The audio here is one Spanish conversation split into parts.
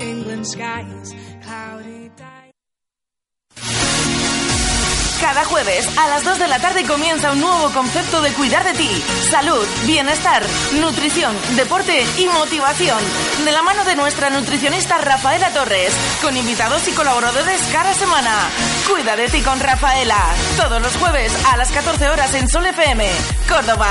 England skies. Cada jueves a las 2 de la tarde comienza un nuevo concepto de cuidar de ti. Salud, bienestar, nutrición, deporte y motivación. De la mano de nuestra nutricionista Rafaela Torres, con invitados y colaboradores cada semana. Cuida de ti con Rafaela. Todos los jueves a las 14 horas en Sol FM, Córdoba.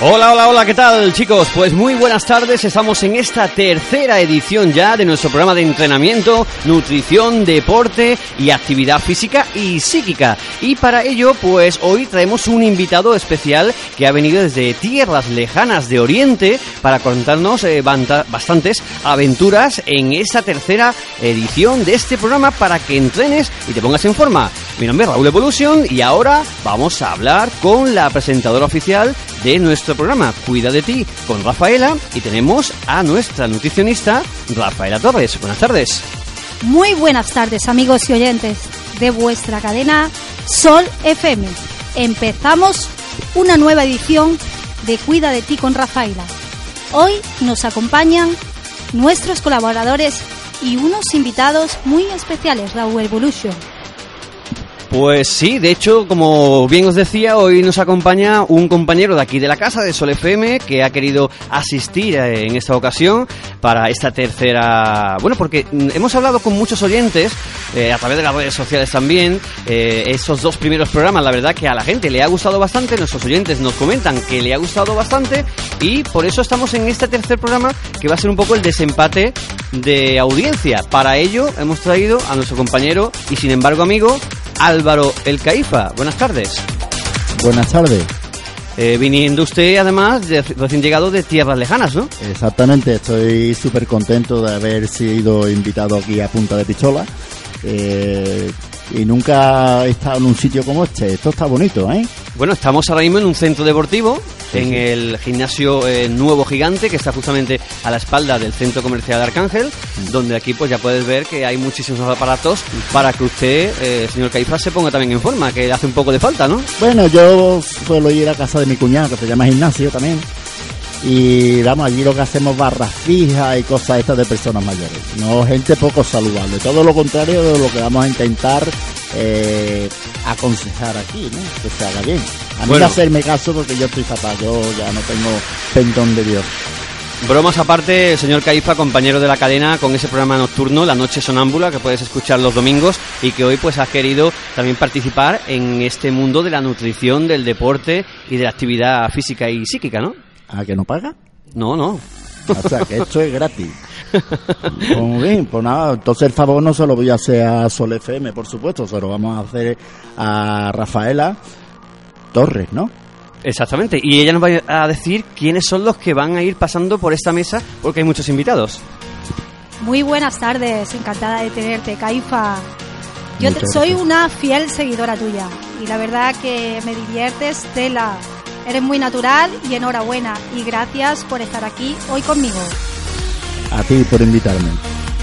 Hola, hola, hola, ¿qué tal chicos? Pues muy buenas tardes, estamos en esta tercera edición ya de nuestro programa de entrenamiento, nutrición, deporte y actividad física y psíquica. Y para ello, pues hoy traemos un invitado especial que ha venido desde tierras lejanas de Oriente para contarnos eh, bastantes aventuras en esta tercera edición de este programa para que entrenes y te pongas en forma. Mi nombre es Raúl Evolution y ahora vamos a hablar con la presentadora oficial de nuestro programa Cuida de ti con Rafaela y tenemos a nuestra nutricionista Rafaela Torres. Buenas tardes. Muy buenas tardes amigos y oyentes de vuestra cadena Sol FM. Empezamos una nueva edición de Cuida de ti con Rafaela. Hoy nos acompañan nuestros colaboradores y unos invitados muy especiales, Raúl Evolution. Pues sí, de hecho, como bien os decía, hoy nos acompaña un compañero de aquí de la casa, de Sol FM, que ha querido asistir eh, en esta ocasión para esta tercera... Bueno, porque mm, hemos hablado con muchos oyentes, eh, a través de las redes sociales también, eh, esos dos primeros programas, la verdad que a la gente le ha gustado bastante, nuestros oyentes nos comentan que le ha gustado bastante y por eso estamos en este tercer programa que va a ser un poco el desempate de audiencia. Para ello hemos traído a nuestro compañero y sin embargo amigo Álvaro El Caifa. Buenas tardes. Buenas tardes. Eh, viniendo usted además de recién llegado de tierras lejanas, ¿no? Exactamente, estoy súper contento de haber sido invitado aquí a Punta de Pistola. Eh, y nunca he estado en un sitio como este. Esto está bonito, ¿eh? Bueno, estamos ahora mismo en un centro deportivo, Sí, en sí. el gimnasio eh, Nuevo Gigante, que está justamente a la espalda del centro comercial de Arcángel, Mm. donde aquí pues ya puedes ver que hay muchísimos aparatos para que usted, eh, señor Caifa, se ponga también en forma, que hace un poco de falta, ¿no? Bueno, yo suelo ir a casa de mi cuñado, que se llama gimnasio también. Y vamos, allí lo que hacemos barras fijas y cosas estas de personas mayores. No gente poco saludable. Todo lo contrario de lo que vamos a intentar eh, aconsejar aquí, ¿no? Que se haga bien. A mí Bueno. no hacerme caso porque yo estoy fatal. Yo ya no tengo pendón de Dios. Bromas aparte, el señor Caifa, compañero de la cadena, con ese programa nocturno, La Noche Sonámbula, que puedes escuchar los domingos y que hoy pues has querido también participar en este mundo de la nutrición, del deporte y de la actividad física y psíquica, ¿no? ¿A que no paga? No, no. O sea, que esto es gratis. Pues bien, pues nada, entonces el favor no se lo voy a hacer a Sol FM, por supuesto, se lo vamos a hacer a Rafaela Torres, ¿no? Exactamente, y ella nos va a decir quiénes son los que van a ir pasando por esta mesa, porque hay muchos invitados. Muy buenas tardes, encantada de tenerte, Caifa. Yo te- soy una fiel seguidora tuya y la verdad que me diviertes, Tela. Eres muy natural y enhorabuena y gracias por estar aquí hoy conmigo. A ti por invitarme.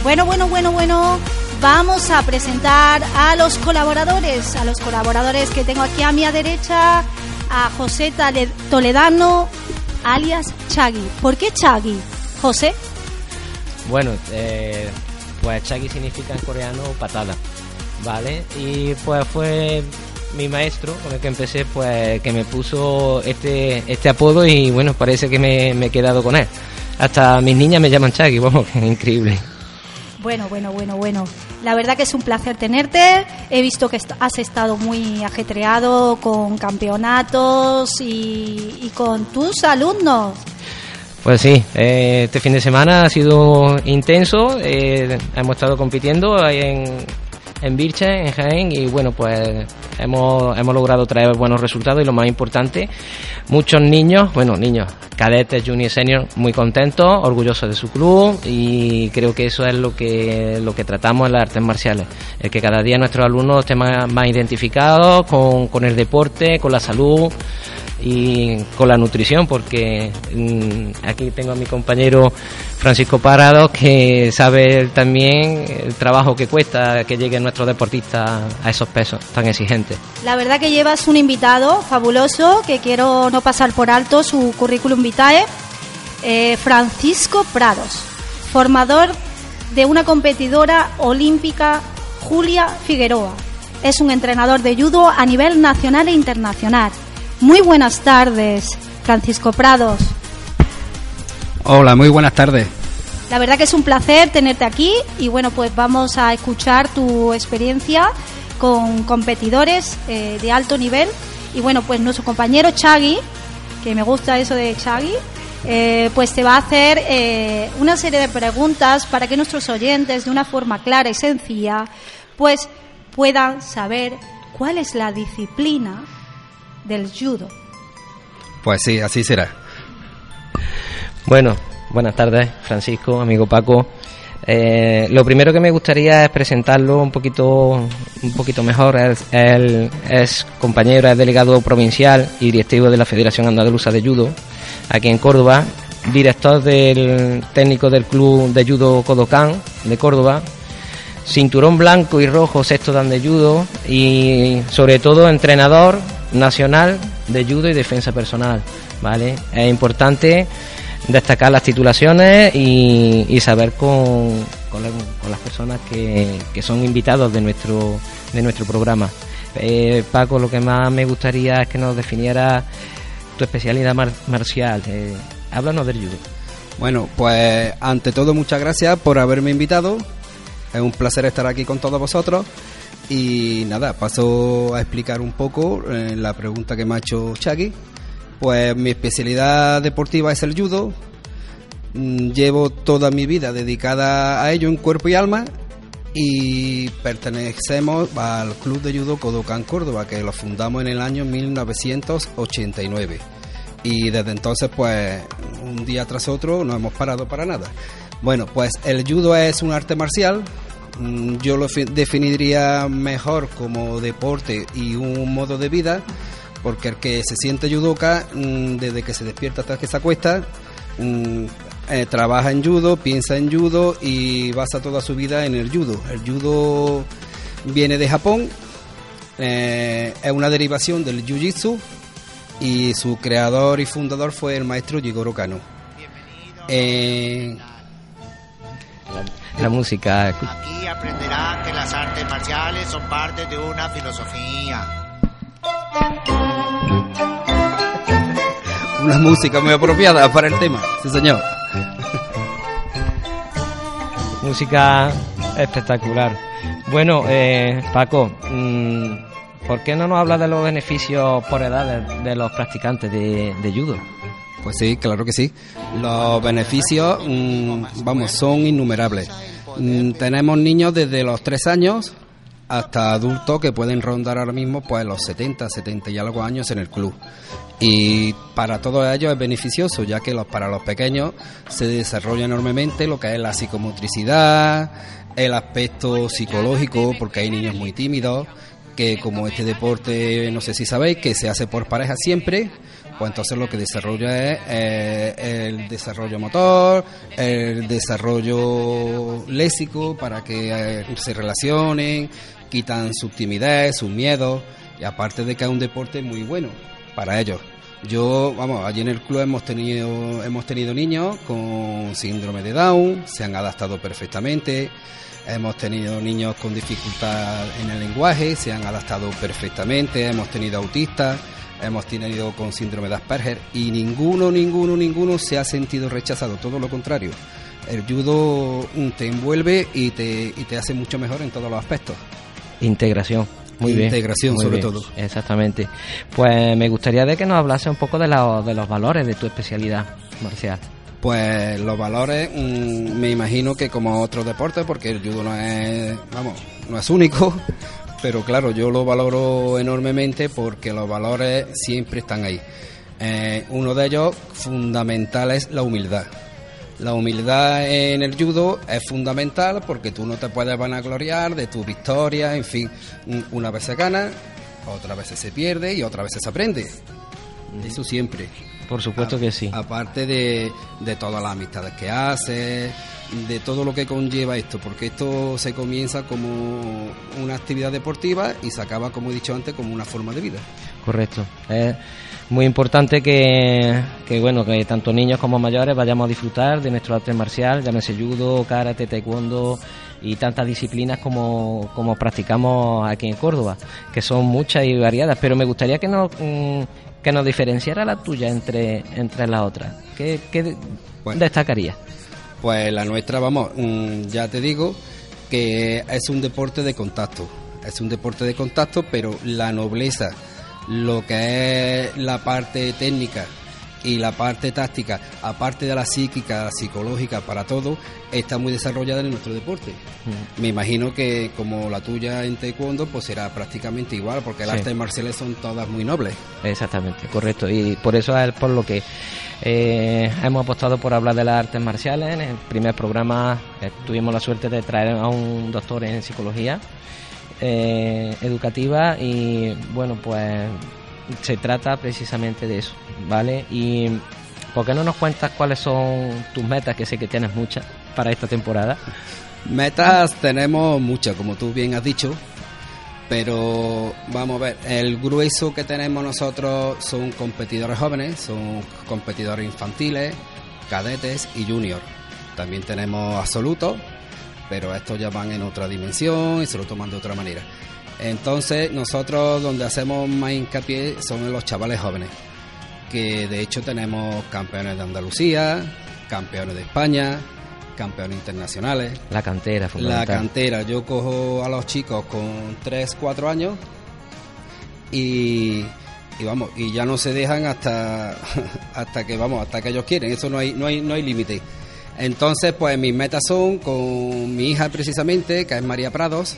Bueno, bueno, bueno, bueno. Vamos a presentar a los colaboradores, a los colaboradores que tengo aquí a mi derecha, a José Toledano, alias Chagui. ¿Por qué Chagui? José, Bueno, eh, pues Chagi significa en coreano patada, ¿vale? Y pues fue mi maestro con el que empecé, pues que me puso este, este apodo y bueno, parece que me, he quedado con él. Hasta mis niñas me llaman Chagi, vamos, es increíble. Bueno, bueno, bueno, bueno. La verdad que es un placer tenerte. He visto que has estado muy ajetreado con campeonatos y, con tus alumnos. Pues sí, eh, este fin de semana ha sido intenso, eh, hemos estado compitiendo en, en Birche, en Jaén, y bueno, pues hemos, hemos logrado traer buenos resultados y lo más importante, muchos niños, bueno, niños, cadetes, junior, senior, muy contentos, orgullosos de su club y creo que eso es lo que, lo que tratamos en las artes marciales, el que cada día nuestros alumnos estén más, más identificados con, con el deporte, con la salud, y con la nutrición, porque mm, aquí tengo a mi compañero Francisco Parado que sabe también el trabajo que cuesta que lleguen nuestros deportistas a esos pesos tan exigentes. La verdad que llevas un invitado fabuloso que quiero no pasar por alto su currículum vitae, eh, Francisco Prados, formador de una competidora olímpica, Julia Figueroa. Es un entrenador de judo a nivel nacional e internacional. Muy buenas tardes, Francisco Prados. Hola, muy buenas tardes. La verdad que es un placer tenerte aquí y bueno, pues vamos a escuchar tu experiencia con competidores eh, de alto nivel y bueno, pues nuestro compañero Chagui, que me gusta eso de Chagui, eh, pues te va a hacer eh, una serie de preguntas para que nuestros oyentes de una forma clara y sencilla pues puedan saber cuál es la disciplina del judo. Pues sí, así será. Bueno, buenas tardes, Francisco, amigo Paco. Eh, lo primero que me gustaría es presentarlo un poquito, un poquito mejor. Él, él es compañero, es delegado provincial y directivo de la Federación Andaluza de Judo, aquí en Córdoba, director del técnico del Club de Judo Kodokan de Córdoba, cinturón blanco y rojo sexto dan de judo y sobre todo entrenador nacional de judo y defensa personal. ¿vale? Es importante destacar las titulaciones y, saber con, con, la- con las personas que, que son invitados de nuestro, de nuestro programa. Eh, Paco, lo que más me gustaría es que nos definiera tu especialidad mar- marcial. Eh, háblanos del judo. Bueno, pues ante todo muchas gracias por haberme invitado. Es un placer estar aquí con todos vosotros. Y nada, paso a explicar un poco eh, la pregunta que me ha hecho Chagui. Pues mi especialidad deportiva es el judo. Mm, Llevo toda mi vida dedicada a ello en cuerpo y alma y pertenecemos al Club de Judo Kodokan Córdoba, que lo fundamos en el año 1989. Y desde entonces, pues, un día tras otro no hemos parado para nada. Bueno, pues el judo es un arte marcial. Mm, Yo lo fi- definiría mejor como deporte y un modo de vida, porque el que se siente judoka, mm, desde que se despierta hasta que se acuesta, mm, eh, trabaja en judo, piensa en judo y basa toda su vida en el judo. El judo viene de Japón, eh, es una derivación del jiu-jitsu y su creador y fundador fue el maestro Jigoro Kano. Eh, La música. Aquí aprenderá que las artes marciales son parte de una filosofía. una música muy apropiada para el tema, sí señor. Música espectacular. Bueno, eh, Paco, mm, ¿por qué no nos hablas de los beneficios por edad de, de los practicantes de, de judo? Pues sí, claro que sí. Los beneficios, mm, vamos, son innumerables. Mm, tenemos niños desde los 3 años hasta adultos que pueden rondar ahora mismo pues los 70, 70 y algo años en el club. Y para todos ellos es beneficioso, ya que los, para los pequeños se desarrolla enormemente lo que es la psicomotricidad, el aspecto psicológico, porque hay niños muy tímidos, que como este deporte, no sé si sabéis, que se hace por pareja siempre, pues entonces lo que desarrolla es eh, el desarrollo motor, el desarrollo léxico para que eh, se relacionen, quitan su timidez, sus miedos, y aparte de que es un deporte muy bueno para ellos. Yo, vamos, allí en el club hemos tenido, hemos tenido niños con síndrome de Down, se han adaptado perfectamente. Hemos tenido niños con dificultad en el lenguaje, se han adaptado perfectamente. Hemos tenido autistas, hemos tenido con síndrome de Asperger y ninguno, ninguno, ninguno se ha sentido rechazado. Todo lo contrario. El judo te envuelve y te, y te hace mucho mejor en todos los aspectos. Integración. Muy bien. Integración, muy sobre bien, todo. Exactamente. Pues me gustaría de que nos hablase un poco de, la- de los valores de tu especialidad marcial. Pues los valores, mm, me imagino que como otros deportes, porque el judo no es, vamos, no es único, pero claro, yo lo valoro enormemente porque los valores siempre están ahí. Eh, uno de ellos fundamental es la humildad. La humildad en el judo es fundamental porque tú no te puedes vanagloriar de tu victoria, en fin, una vez se gana, otra vez se pierde y otra vez se aprende. Eso siempre. Por supuesto que sí. Aparte de, de todas las amistades que haces, de todo lo que conlleva esto, porque esto se comienza como una actividad deportiva y se acaba, como he dicho antes, como una forma de vida. Correcto. Es muy importante que, que bueno, que tanto niños como mayores vayamos a disfrutar de nuestro arte marcial, llámese judo, karate, taekwondo y tantas disciplinas como, como practicamos aquí en Córdoba, que son muchas y variadas, pero me gustaría que nos, mm, que nos diferenciara la tuya entre, entre las otras. ¿Qué, qué destacaría? Pues la nuestra, vamos, mm, ya te digo que es un deporte de contacto, es un deporte de contacto, pero la nobleza, lo que es la parte técnica y la parte táctica, aparte de la psíquica, la psicológica, para todo, está muy desarrollada en nuestro deporte. Mm. Me imagino que como la tuya en taekwondo, pues será prácticamente igual, porque las artes marciales son todas muy nobles. Exactamente, correcto. Y por eso es por lo que eh, hemos apostado por hablar de las artes marciales. En el primer programa eh, tuvimos la suerte de traer a un doctor en psicología eh, educativa y bueno, pues se trata precisamente de eso, ¿vale? Y ¿por qué no nos cuentas cuáles son tus metas, que sé que tienes muchas para esta temporada? Metas tenemos muchas, como tú bien has dicho, pero vamos a ver, el grueso que tenemos nosotros son competidores jóvenes, son competidores infantiles, cadetes y junior. También tenemos absolutos, pero estos ya van en otra dimensión y se lo toman de otra manera. Entonces nosotros donde hacemos más hincapié son en los chavales jóvenes, que de hecho tenemos campeones de Andalucía, campeones de España, campeones internacionales. La cantera, La cantera. Yo cojo a los chicos con 3, 4 años y, y, vamos, y ya no se dejan hasta, hasta que vamos, hasta que ellos quieren. Eso no hay, no hay, no hay límite. Entonces, pues mis metas son con mi hija precisamente, que es María Prados.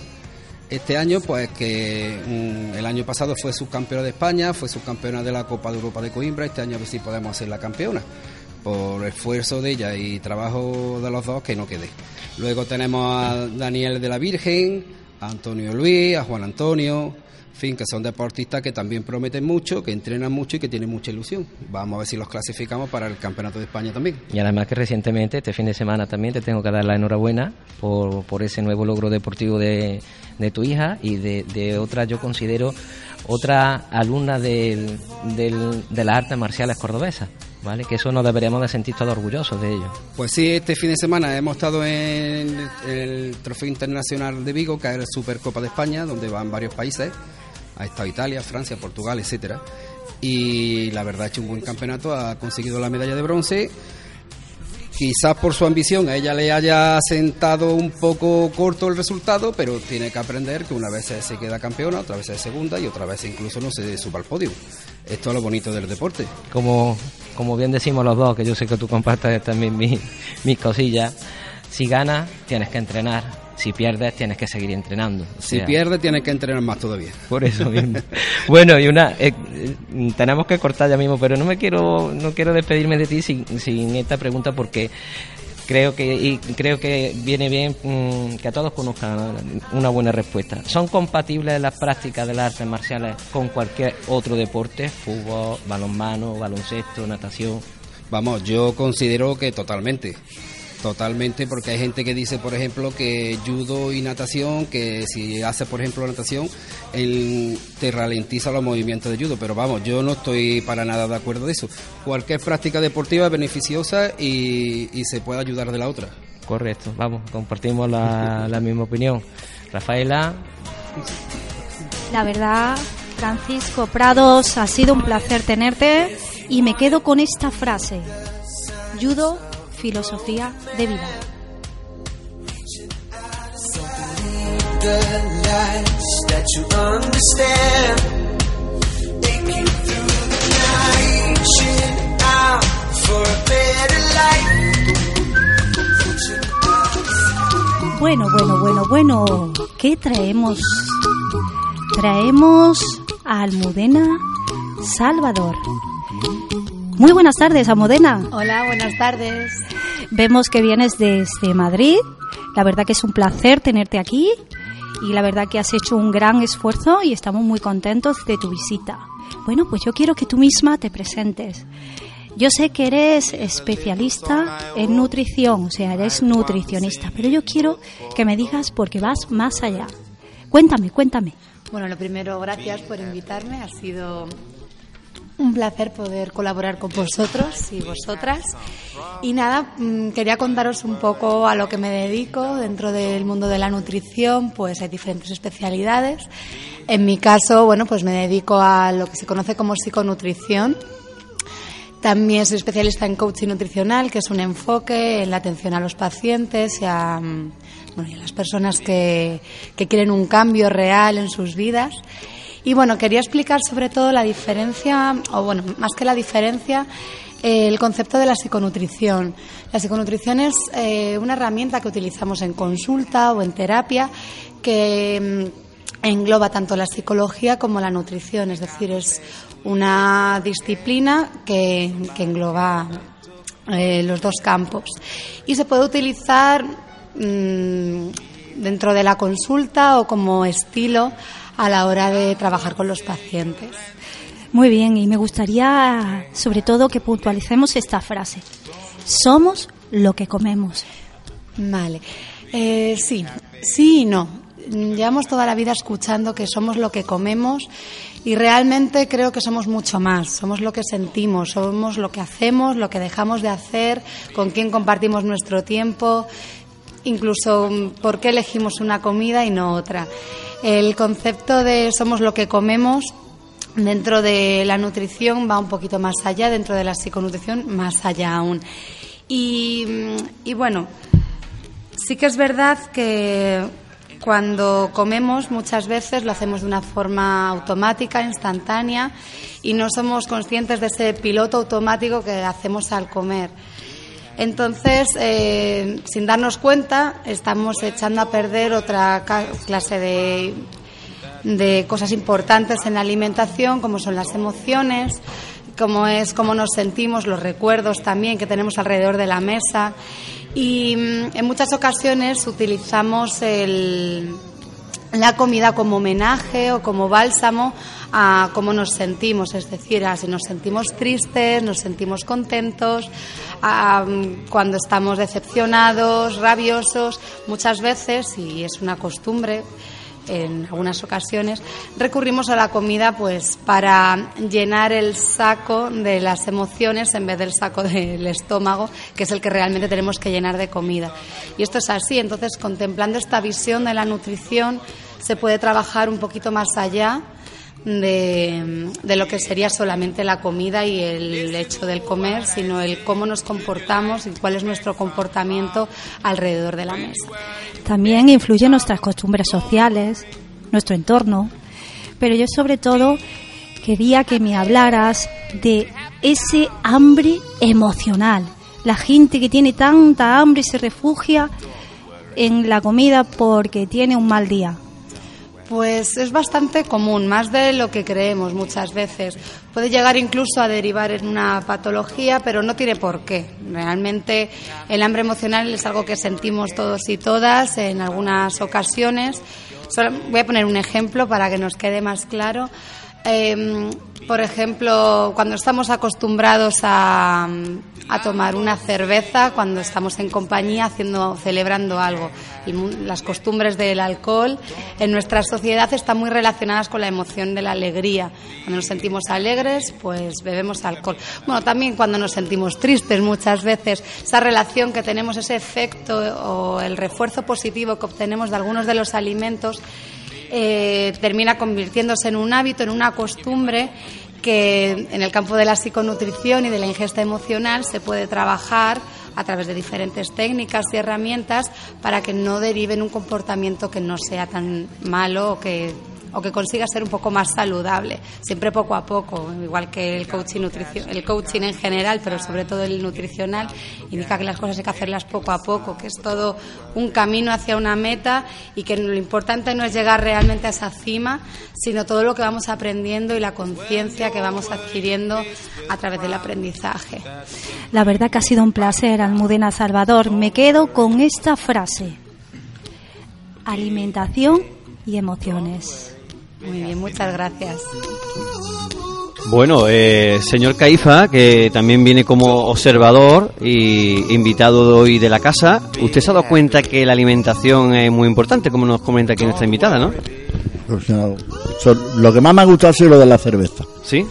Este año, pues que mm, el año pasado fue subcampeona de España, fue subcampeona de la Copa de Europa de Coimbra, este año a ver si podemos hacer la campeona por esfuerzo de ella y trabajo de los dos que no quede. Luego tenemos a Daniel de la Virgen, a Antonio Luis, a Juan Antonio, en fin, que son deportistas que también prometen mucho, que entrenan mucho y que tienen mucha ilusión. Vamos a ver si los clasificamos para el Campeonato de España también. Y además que recientemente, este fin de semana también, te tengo que dar la enhorabuena por, por ese nuevo logro deportivo de, de tu hija y de, de otra, yo considero, otra alumna del, del, de las artes marciales cordobesas. ¿Vale? Que eso nos deberíamos de sentir todos orgullosos de ello. Pues sí, este fin de semana hemos estado en el Trofeo Internacional de Vigo, que es la Supercopa de España, donde van varios países. Ha estado Italia, Francia, Portugal, etcétera. Y la verdad ha hecho un buen campeonato, ha conseguido la medalla de bronce Quizás por su ambición a ella le haya sentado un poco corto el resultado, pero tiene que aprender que una vez se queda campeona, otra vez es segunda y otra vez incluso no se suba al podio. Esto es lo bonito del deporte. Como, como bien decimos los dos, que yo sé que tú compartes también mis, mis cosillas, si ganas tienes que entrenar, si pierdes tienes que seguir entrenando. si pierdes tienes que entrenar más todavía. Por eso mismo. bueno, y una eh, tenemos que cortar ya mismo, pero no me quiero no quiero despedirme de ti sin, sin esta pregunta porque creo que y creo que viene bien mm, que a todos conozcan una buena respuesta. ¿Son compatibles las prácticas de las artes marciales con cualquier otro deporte? Fútbol, balonmano, baloncesto, natación. Vamos, yo considero que totalmente. Totalmente, porque hay gente que dice, por ejemplo, que judo y natación, que si hace, por ejemplo, natación, él te ralentiza los movimientos de judo. Pero vamos, yo no estoy para nada de acuerdo de eso. Cualquier práctica deportiva es beneficiosa y, se puede ayudar de la otra. Correcto, vamos, compartimos la, la misma opinión. Rafaela. La verdad, Francisco Prados, ha sido un placer tenerte y me quedo con esta frase. Judo filosofía de vida. Bueno, bueno, bueno, bueno. ¿Qué traemos? Traemos a Almudena Salvador. Muy buenas tardes, Almudena. Hola, buenas tardes. Vemos que vienes desde Madrid. La verdad que es un placer tenerte aquí y la verdad que has hecho un gran esfuerzo y estamos muy contentos de tu visita. Bueno, pues yo quiero que tú misma te presentes. Yo sé que eres especialista en nutrición, o sea, eres nutricionista, pero yo quiero que me digas porque vas más allá. Cuéntame, cuéntame. Bueno, lo primero, gracias por invitarme. Ha sido un placer poder colaborar con vosotros y vosotras. Y nada, mm, quería contaros un poco a lo que me dedico dentro del mundo de la nutrición, pues hay diferentes especialidades. En mi caso, bueno, pues me dedico a lo que se conoce como psiconutrición. También soy especialista en coaching nutricional, que es un enfoque en la atención a los pacientes y a, mm, bueno, y a las personas que, que quieren un cambio real en sus vidas. Y bueno, quería explicar sobre todo la diferencia, o bueno, más que la diferencia, eh, el concepto de la psiconutrición. La psiconutrición es eh, una herramienta que utilizamos en consulta o en terapia que mm, engloba tanto la psicología como la nutrición, es decir, es una disciplina que, que engloba eh, los dos campos. Y se puede utilizar mm, dentro de la consulta o como estilo a la hora de trabajar con los pacientes. Muy bien, y me gustaría sobre todo que puntualicemos esta frase. Somos lo que comemos. Vale. Eh, sí, sí y no. Llevamos toda la vida escuchando que somos lo que comemos y realmente creo que somos mucho más. Somos lo que sentimos, somos lo que hacemos, lo que dejamos de hacer, con quién compartimos nuestro tiempo, incluso por qué elegimos una comida y no otra. El concepto de somos lo que comemos dentro de la nutrición va un poquito más allá, dentro de la psiconutrición más allá aún. Y, y bueno, sí que es verdad que cuando comemos muchas veces lo hacemos de una forma automática, instantánea, y no somos conscientes de ese piloto automático que hacemos al comer. Entonces, eh, sin darnos cuenta, estamos echando a perder otra clase de, de cosas importantes en la alimentación, como son las emociones, como es cómo nos sentimos, los recuerdos también que tenemos alrededor de la mesa. Y mm, en muchas ocasiones utilizamos el, la comida como homenaje o como bálsamo a cómo nos sentimos, es decir, a si nos sentimos tristes, nos sentimos contentos, cuando estamos decepcionados, rabiosos, muchas veces, y es una costumbre, en algunas ocasiones recurrimos a la comida pues para llenar el saco de las emociones en vez del saco del estómago que es el que realmente tenemos que llenar de comida. Y esto es así. Entonces contemplando esta visión de la nutrición se puede trabajar un poquito más allá de, de lo que sería solamente la comida y el hecho del comer, sino el cómo nos comportamos y cuál es nuestro comportamiento alrededor de la mesa. También influyen nuestras costumbres sociales, nuestro entorno, pero yo sobre todo quería que me hablaras de ese hambre emocional. La gente que tiene tanta hambre se refugia en la comida porque tiene un mal día. Pues es bastante común, más de lo que creemos muchas veces. Puede llegar incluso a derivar en una patología, pero no tiene por qué. Realmente el hambre emocional es algo que sentimos todos y todas en algunas ocasiones. Voy a poner un ejemplo para que nos quede más claro. Eh, por ejemplo, cuando estamos acostumbrados a, a, tomar una cerveza, cuando estamos en compañía haciendo, celebrando algo. El, las costumbres del alcohol en nuestra sociedad están muy relacionadas con la emoción de la alegría. Cuando nos sentimos alegres, pues bebemos alcohol. Bueno, también cuando nos sentimos tristes muchas veces, esa relación que tenemos, ese efecto o el refuerzo positivo que obtenemos de algunos de los alimentos, eh, termina convirtiéndose en un hábito, en una costumbre que en el campo de la psiconutrición y de la ingesta emocional se puede trabajar a través de diferentes técnicas y herramientas para que no derive en un comportamiento que no sea tan malo o que, o que consiga ser un poco más saludable, siempre poco a poco, igual que el coaching, nutrición, el coaching en general, pero sobre todo el nutricional, indica que las cosas hay que hacerlas poco a poco, que es todo un camino hacia una meta y que lo importante no es llegar realmente a esa cima, sino todo lo que vamos aprendiendo y la conciencia que vamos adquiriendo a través del aprendizaje. La verdad que ha sido un placer, Almudena Salvador. Me quedo con esta frase. Alimentación y emociones. Muy bien, muchas gracias. Bueno, eh, señor Caifa, que también viene como observador y invitado de hoy de la casa, usted se ha dado cuenta que la alimentación es muy importante, como nos comenta aquí nuestra invitada, ¿no? Pues, lo que más me ha gustado ha sido lo de la cerveza. ¿Sí?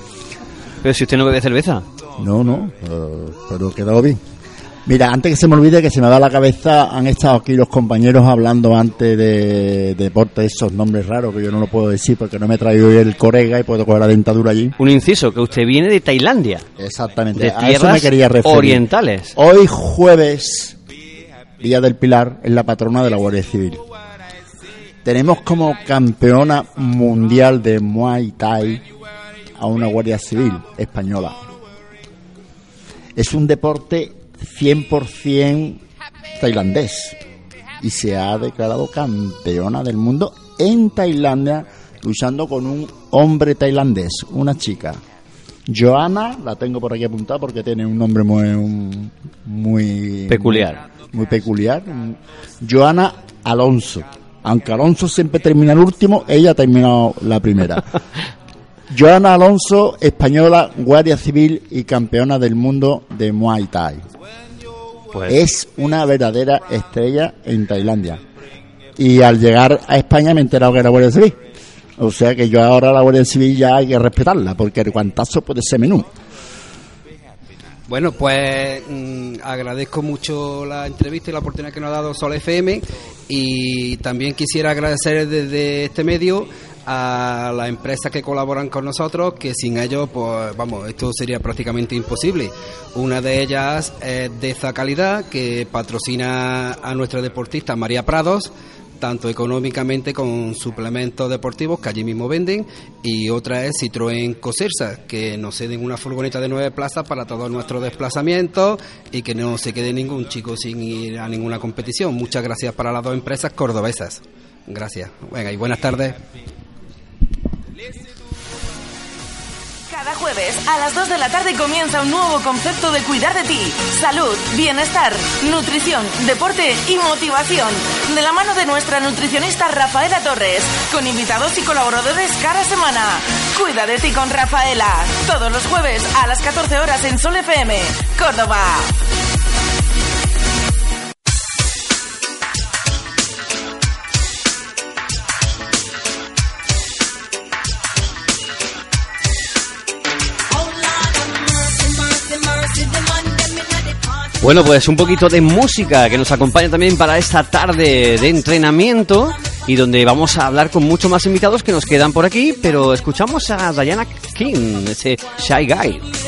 Pero si usted no bebe cerveza. No, no, eh, pero quedó bien. Mira, antes que se me olvide que se me va la cabeza, han estado aquí los compañeros hablando antes de deporte, esos nombres raros que yo no lo puedo decir porque no me he traído el corega y puedo coger la dentadura allí. Un inciso, que usted viene de Tailandia. Exactamente, De a eso me quería referir. orientales. Hoy jueves, Día del Pilar, es la patrona de la Guardia Civil. Tenemos como campeona mundial de Muay Thai a una Guardia Civil española. Es un deporte 100% tailandés y se ha declarado campeona del mundo en Tailandia luchando con un hombre tailandés, una chica. Joana, la tengo por aquí apuntada porque tiene un nombre muy un- muy Peculiar. muy peculiar. Joana Alonso. Aunque Alonso siempre termina el último, ella ha terminado la primera. Joana Alonso, española, guardia civil y campeona del mundo de Muay Thai. Pues, Es una verdadera estrella en Tailandia. Y al llegar a España me he enterado que era guardia civil. O sea que yo ahora la guardia civil ya hay que respetarla, porque el guantazo puede ser menú. Bueno, pues mm, agradezco mucho la entrevista y la oportunidad que nos ha dado Sol FM y también quisiera agradecer desde este medio a las empresas que colaboran con nosotros, que sin ellos, pues vamos, esto sería prácticamente imposible. Una de ellas es Deza Calidad, que patrocina a nuestra deportista María Prados, tanto económicamente con suplementos deportivos que allí mismo venden y otra es Citroën Cosersa que nos ceden una furgoneta de nueve plazas para todos nuestros desplazamientos y que no se quede ningún chico sin ir a ninguna competición. Muchas gracias para las dos empresas cordobesas. Gracias. Venga, y buenas tardes. Cada jueves a las 2 de la tarde comienza un nuevo concepto de cuidar de ti. Salud, bienestar, nutrición, deporte y motivación. De la mano de nuestra nutricionista Rafaela Torres, con invitados y colaboradores cada semana. Cuida de ti con Rafaela. Todos los jueves a las 14 horas en Sol FM, Córdoba. Bueno, pues un poquito de música que nos acompaña también para esta tarde de entrenamiento y donde vamos a hablar con muchos más invitados que nos quedan por aquí, pero escuchamos a Diana King, ese Shy Guy.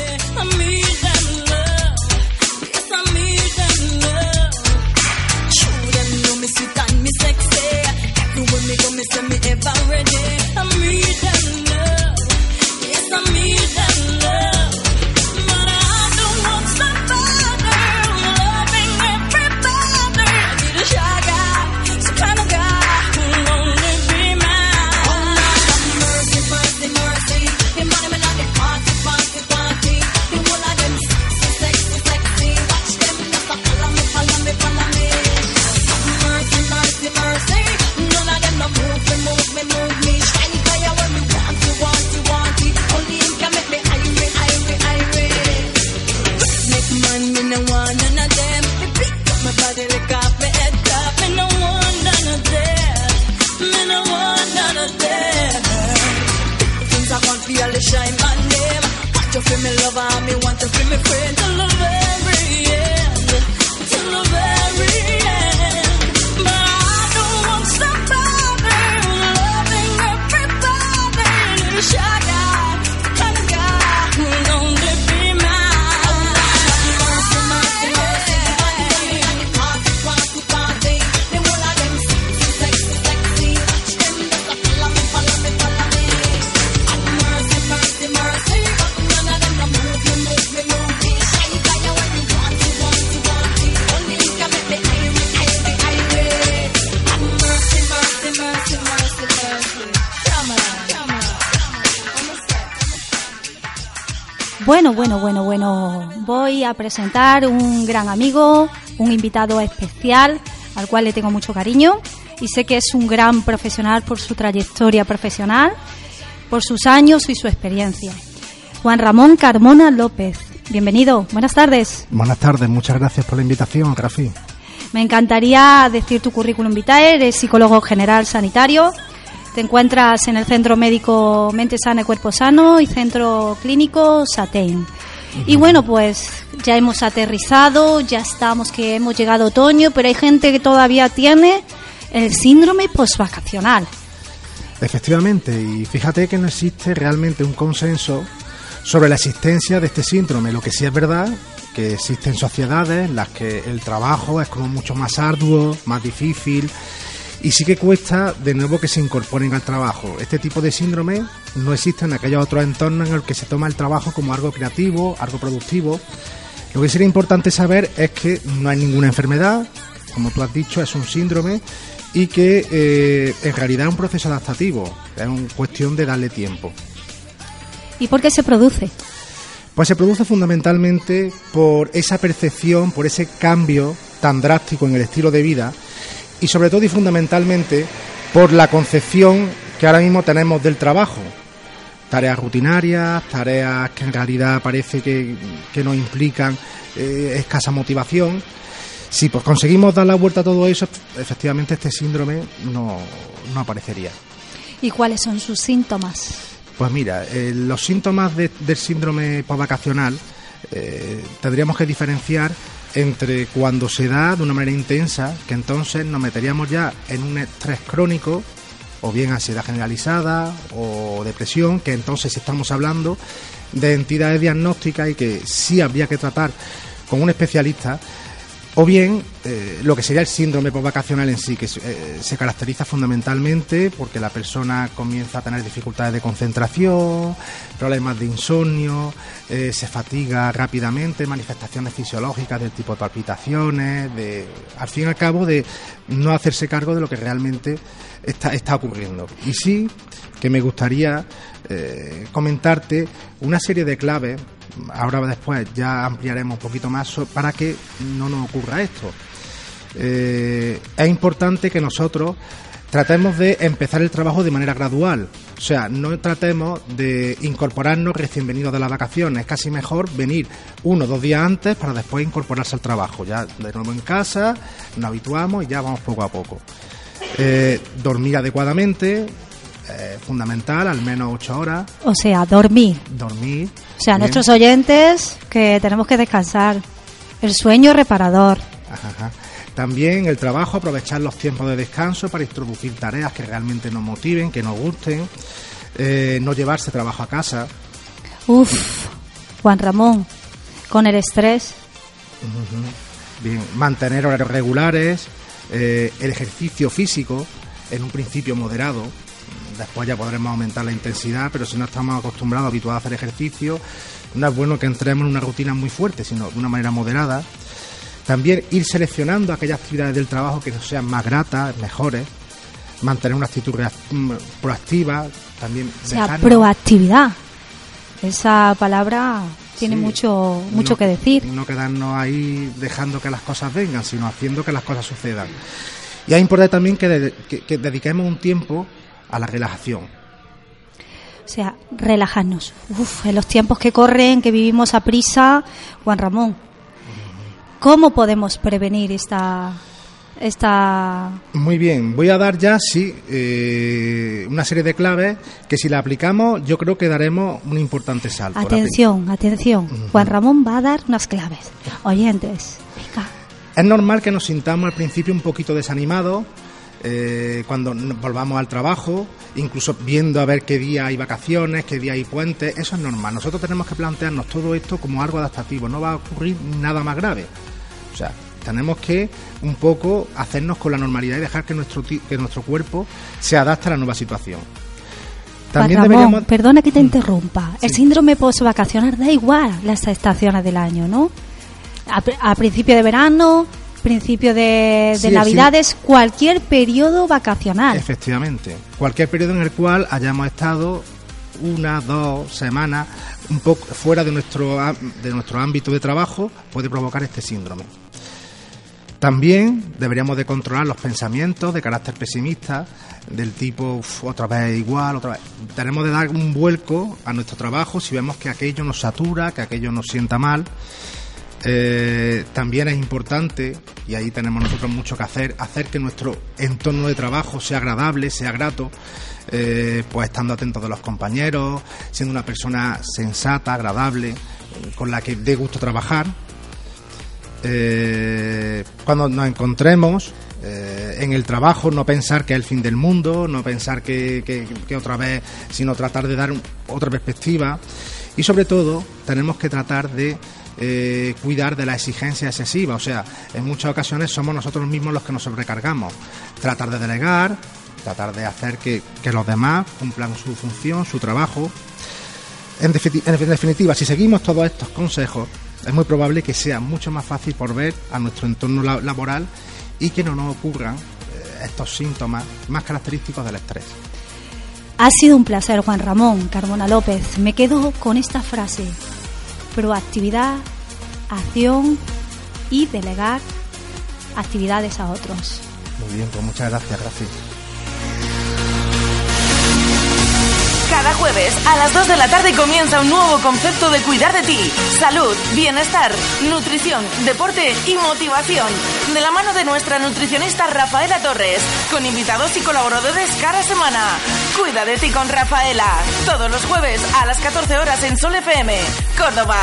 Presentar un gran amigo, un invitado especial al cual le tengo mucho cariño y sé que es un gran profesional por su trayectoria profesional, por sus años y su experiencia. Juan Ramón Carmona López. Bienvenido, buenas tardes. Buenas tardes, muchas gracias por la invitación, Rafi. Me encantaría decir tu currículum vitae, eres psicólogo general sanitario, te encuentras en el Centro Médico Mente Sana y Cuerpo Sano y Centro Clínico Satein. Y bueno, pues ya hemos aterrizado, ya estamos que hemos llegado a otoño, pero hay gente que todavía tiene el síndrome postvacacional. Efectivamente, y fíjate que no existe realmente un consenso sobre la existencia de este síndrome. Lo que sí es verdad que existen sociedades en las que el trabajo es como mucho más arduo, más difícil y sí que cuesta de nuevo que se incorporen al trabajo. Este tipo de síndrome no existe en aquellos otros entornos en los que se toma el trabajo como algo creativo, algo productivo. Lo que sería importante saber es que no hay ninguna enfermedad, como tú has dicho, es un síndrome y que eh, en realidad es un proceso adaptativo, es una cuestión de darle tiempo. ¿Y por qué se produce? Pues se produce fundamentalmente por esa percepción, por ese cambio tan drástico en el estilo de vida y sobre todo y fundamentalmente por la concepción que ahora mismo tenemos del trabajo. Tareas rutinarias, tareas que en realidad parece que, que nos implican eh, escasa motivación. Si pues conseguimos dar la vuelta a todo eso, efectivamente este síndrome no, no aparecería. ¿Y cuáles son sus síntomas? Pues mira, eh, los síntomas de- del síndrome postvacacional eh, tendríamos que diferenciar entre cuando se da de una manera intensa, que entonces nos meteríamos ya en un estrés crónico, o bien ansiedad generalizada o depresión, que entonces estamos hablando de entidades diagnósticas y que sí habría que tratar con un especialista, o bien eh, lo que sería el síndrome postvacacional en sí, que eh, se caracteriza fundamentalmente porque la persona comienza a tener dificultades de concentración, problemas de insomnio, eh, se fatiga rápidamente, manifestaciones fisiológicas del tipo palpitaciones, de, al fin y al cabo de no hacerse cargo de lo que realmente está, está ocurriendo. Y sí que me gustaría comentarte una serie de claves ahora después ya ampliaremos un poquito más para que no nos ocurra esto. Eh, es importante que nosotros tratemos de empezar el trabajo de manera gradual. O sea, no tratemos de incorporarnos recién venidos de las vacaciones. Es casi mejor venir uno o dos días antes para después incorporarse al trabajo. Ya de nuevo en casa, nos habituamos y ya vamos poco a poco. Eh, dormir adecuadamente, eh, fundamental, al menos ocho horas. O sea, dormir. Dormir. O sea, Bien. nuestros oyentes que tenemos que descansar. El sueño reparador. Ajá, ajá. También el trabajo, aprovechar los tiempos de descanso para introducir tareas que realmente nos motiven, que nos gusten, eh, no llevarse trabajo a casa. Uf, Juan Ramón, con el estrés. Bien, mantener horarios regulares, eh, el ejercicio físico, en un principio moderado, después ya podremos aumentar la intensidad, pero si no estamos acostumbrados, habituados a hacer ejercicio, no es bueno que entremos en una rutina muy fuerte, sino de una manera moderada. También ir seleccionando aquellas actividades del trabajo que nos sean más gratas, mejores, mantener una actitud mm, proactiva, también O sea, dejarnos- proactividad. Esa palabra tiene Sí. mucho, mucho no- que decir. No quedarnos ahí dejando que las cosas vengan, sino haciendo que las cosas sucedan. Y es importante también que, de- que- que dediquemos un tiempo a la relajación. O sea, relajarnos. Uf, en los tiempos que corren, que vivimos a prisa, Juan Ramón, ¿cómo podemos prevenir esta, esta Muy bien, voy a dar ya, sí, eh, una serie de claves que si la aplicamos yo creo que daremos un importante salto. atención, atención? Juan Ramón va a dar unas claves. Oyentes, venga. Es normal que nos sintamos al principio un poquito desanimados eh, cuando volvamos al trabajo, incluso viendo a ver qué día hay vacaciones, qué día hay puentes. Eso es normal. Nosotros tenemos que plantearnos todo esto como algo adaptativo. No va a ocurrir nada más grave. O sea, tenemos que un poco hacernos con la normalidad y dejar que nuestro, que nuestro cuerpo se adapte a la nueva situación. También Ramón, deberíamos... perdona que te interrumpa. El síndrome postvacacional da igual las estaciones del año, ¿no? A, a principio de verano, principio de, de Sí, Navidades, cualquier periodo vacacional. Efectivamente. Cualquier periodo en el cual hayamos estado una, dos semanas un poco fuera de nuestro, de nuestro ámbito de trabajo puede provocar este síndrome. También deberíamos de controlar los pensamientos de carácter pesimista, del tipo "Uf, otra vez igual, otra vez. Tenemos de dar un vuelco a nuestro trabajo si vemos que aquello nos satura, que aquello nos sienta mal. Eh, también es importante, y ahí tenemos nosotros mucho que hacer, hacer que nuestro entorno de trabajo sea agradable, sea grato, eh, pues estando atentos de los compañeros, siendo una persona sensata, agradable, con la que dé gusto trabajar. Eh, cuando nos encontremos en el trabajo, no pensar que es el fin del mundo, no pensar que, que- que otra vez, sino tratar de dar otra perspectiva. Y sobre todo, tenemos que tratar de eh, cuidar de la exigencia excesiva. O sea, en muchas ocasiones somos nosotros mismos los que nos sobrecargamos. Tratar de delegar, tratar de hacer que, que los demás cumplan su función, su trabajo. En, defini- en definitiva, si seguimos todos estos consejos, es muy probable que sea mucho más fácil por ver a nuestro entorno la- laboral y que no nos ocurran eh, estos síntomas más característicos del estrés. Ha sido un placer, Juan Ramón Carbona López. Me quedo con esta frase. Proactividad, acción y delegar actividades a otros. Muy bien, pues muchas gracias, gracias. Cada jueves a las 2 de la tarde comienza un nuevo concepto de cuidar de ti. Salud, bienestar, nutrición, deporte y motivación. De la mano de nuestra nutricionista Rafaela Torres, con invitados y colaboradores cada semana. Cuida de ti con Rafaela. Todos los jueves a las 14 horas en Sol FM, Córdoba.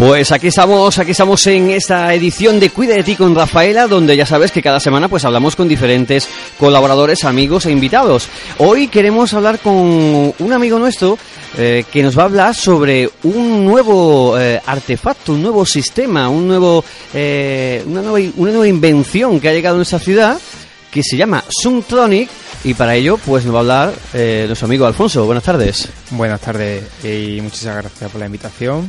Pues aquí estamos, aquí estamos en esta edición de Cuida de ti con Rafaela, donde ya sabes que cada semana pues hablamos con diferentes colaboradores, amigos e invitados. Hoy queremos hablar con un amigo nuestro eh, que nos va a hablar sobre un nuevo eh, artefacto, un nuevo sistema, un nuevo, eh, una, nueva, una nueva invención que ha llegado a nuestra ciudad que se llama Suntronic y para ello pues nos va a hablar eh, nuestro amigo Alfonso. Buenas tardes. Buenas tardes y muchas gracias por la invitación.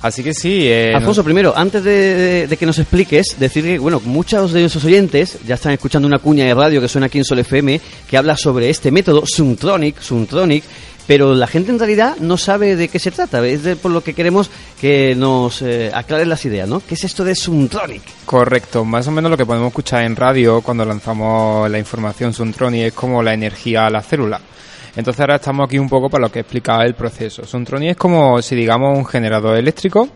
Así que sí. eh, Alfonso, primero, antes de, de- de que nos expliques, decir que, bueno, muchos de nuestros oyentes ya están escuchando una cuña de radio que suena aquí en Sol FM que habla sobre este método Suntronic, Suntronic, pero la gente en realidad no sabe de qué se trata. Es de- por lo que queremos que nos eh, aclaren las ideas, ¿no? ¿Qué es esto de Suntronic? Correcto, más o menos lo que podemos escuchar en radio cuando lanzamos la información Suntronic es como la energía a la célula. Entonces ahora estamos aquí un poco para lo que explica el proceso. Suntronic es como si digamos un generador eléctrico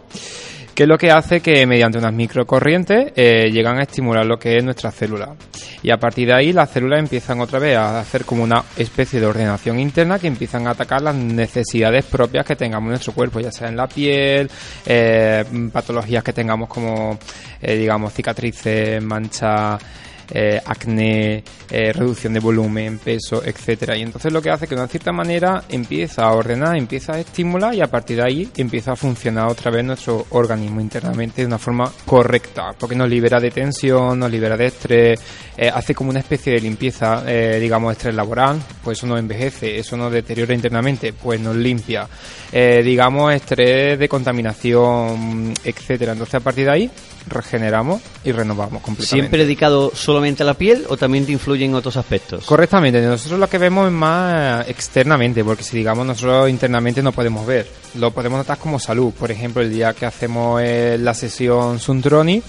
que es lo que hace que mediante unas microcorrientes eh, llegan a estimular lo que es nuestra célula. Y a partir de ahí las células empiezan otra vez a hacer como una especie de ordenación interna que empiezan a atacar las necesidades propias que tengamos en nuestro cuerpo, ya sea en la piel, eh, patologías que tengamos como, eh, digamos, cicatrices, manchas eh, acné, eh, reducción de volumen, peso, etcétera. Y entonces lo que hace que de una cierta manera empieza a ordenar, empieza a estimular y a partir de ahí empieza a funcionar otra vez nuestro organismo internamente de una forma correcta, porque nos libera de tensión, nos libera de estrés, eh, hace como una especie de limpieza, digamos, estrés laboral, pues eso nos envejece, eso nos deteriora internamente, pues nos limpia. Digamos, estrés de contaminación, etcétera. Entonces a partir de ahí regeneramos y renovamos completamente. ¿Siempre dedicado solamente a la piel o también te influye en otros aspectos? Correctamente, nosotros lo que vemos es más externamente, porque si digamos nosotros internamente no podemos ver, lo podemos notar como salud. Por ejemplo, el día que hacemos eh, la sesión Suntroni,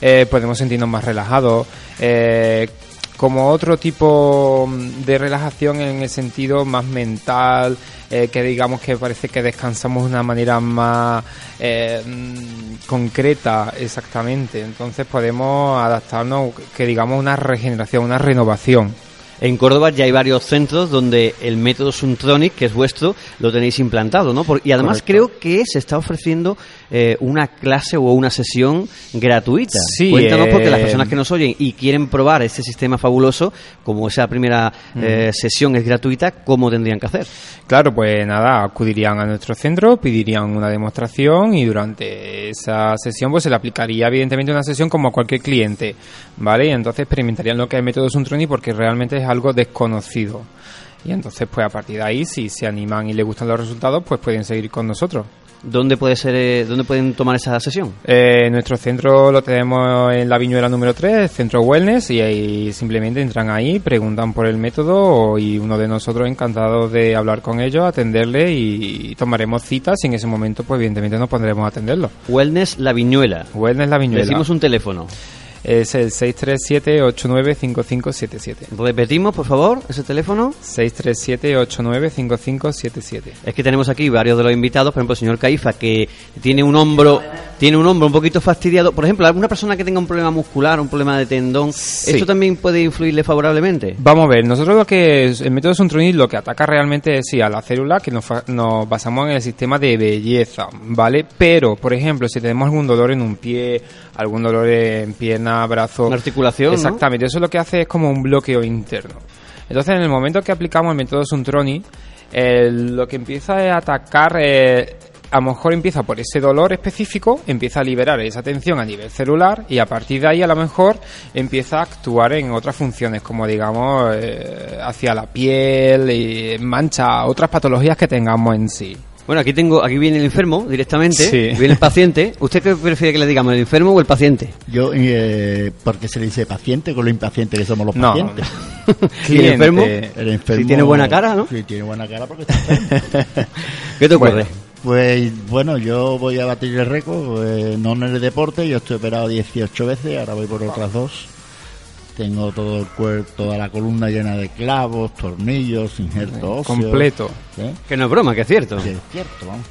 eh, podemos sentirnos más relajados. eh, como otro tipo de relajación en el sentido más mental, eh, que digamos que parece que descansamos de una manera más eh, mm, concreta exactamente. Entonces podemos adaptarnos, que digamos, una regeneración, una renovación. En Córdoba ya hay varios centros donde el método Suntronic, que es vuestro, lo tenéis implantado, ¿no? Y además creo que se está ofreciendo eh, una clase o una sesión gratuita. Sí, Cuéntanos porque eh, las personas que nos oyen y quieren probar este sistema fabuloso, como esa primera eh, sesión es gratuita, ¿cómo tendrían que hacer? Claro, pues nada, acudirían a nuestro centro, pedirían una demostración y durante esa sesión pues se le aplicaría evidentemente una sesión como a cualquier cliente, ¿vale? Y entonces experimentarían lo que es el método Suntroni porque realmente es algo desconocido. Y entonces pues a partir de ahí si se animan y les gustan los resultados pues pueden seguir con nosotros. ¿Dónde puede ser, eh, dónde pueden tomar esa sesión? Eh, nuestro centro lo tenemos en la Viñuela número 3, Centro Wellness, y ahí simplemente entran ahí, preguntan por el método y uno de nosotros encantado de hablar con ellos, atenderle y tomaremos citas y en ese momento pues evidentemente nos pondremos a atenderlo. Wellness La Viñuela. Wellness La Viñuela. decimos un teléfono. Es el 637-895577. Repetimos, por favor, ese teléfono. 637-895577. Es que tenemos aquí varios de los invitados, por ejemplo, el señor Caifa, que tiene un hombro, tiene un hombro un poquito fastidiado. Por ejemplo, alguna persona que tenga un problema muscular, un problema de tendón, ¿esto también puede influirle favorablemente? Vamos a ver, nosotros lo que es- el método Suntronic lo que ataca realmente es sí a la célula que nos, nos basamos en el sistema de belleza, ¿vale? Pero, por ejemplo, si tenemos algún dolor en un pie, algún dolor en pierna, brazo, Una articulación, ¿no? exactamente, eso lo que hace es como un bloqueo interno. Entonces, en el momento que aplicamos el método Suntronic, eh, lo que empieza es atacar eh, a lo mejor empieza por ese dolor específico, empieza a liberar esa tensión a nivel celular y a partir de ahí a lo mejor empieza a actuar en otras funciones como digamos eh, hacia la piel y mancha, otras patologías que tengamos en sí. Bueno, aquí tengo, aquí viene el enfermo directamente, Sí. viene el paciente. ¿Usted qué prefiere que le digamos, el enfermo o el paciente? Yo, eh, ¿por qué se le dice paciente con lo impaciente que somos los No. pacientes? ¿Y el enfermo? El enfermo- Si tiene buena cara, ¿no? Sí, tiene buena cara porque está enfermo. ¿Qué te ocurre? Bueno, pues bueno, yo voy a batir el récord, eh, no en el deporte, yo estoy operado 18 veces, ahora voy por otras dos. Tengo todo el cuerpo, toda la columna llena de clavos, tornillos, injertos óseos. completo. ¿Sí? Que no es broma, que es cierto. Sí, es cierto, vamos.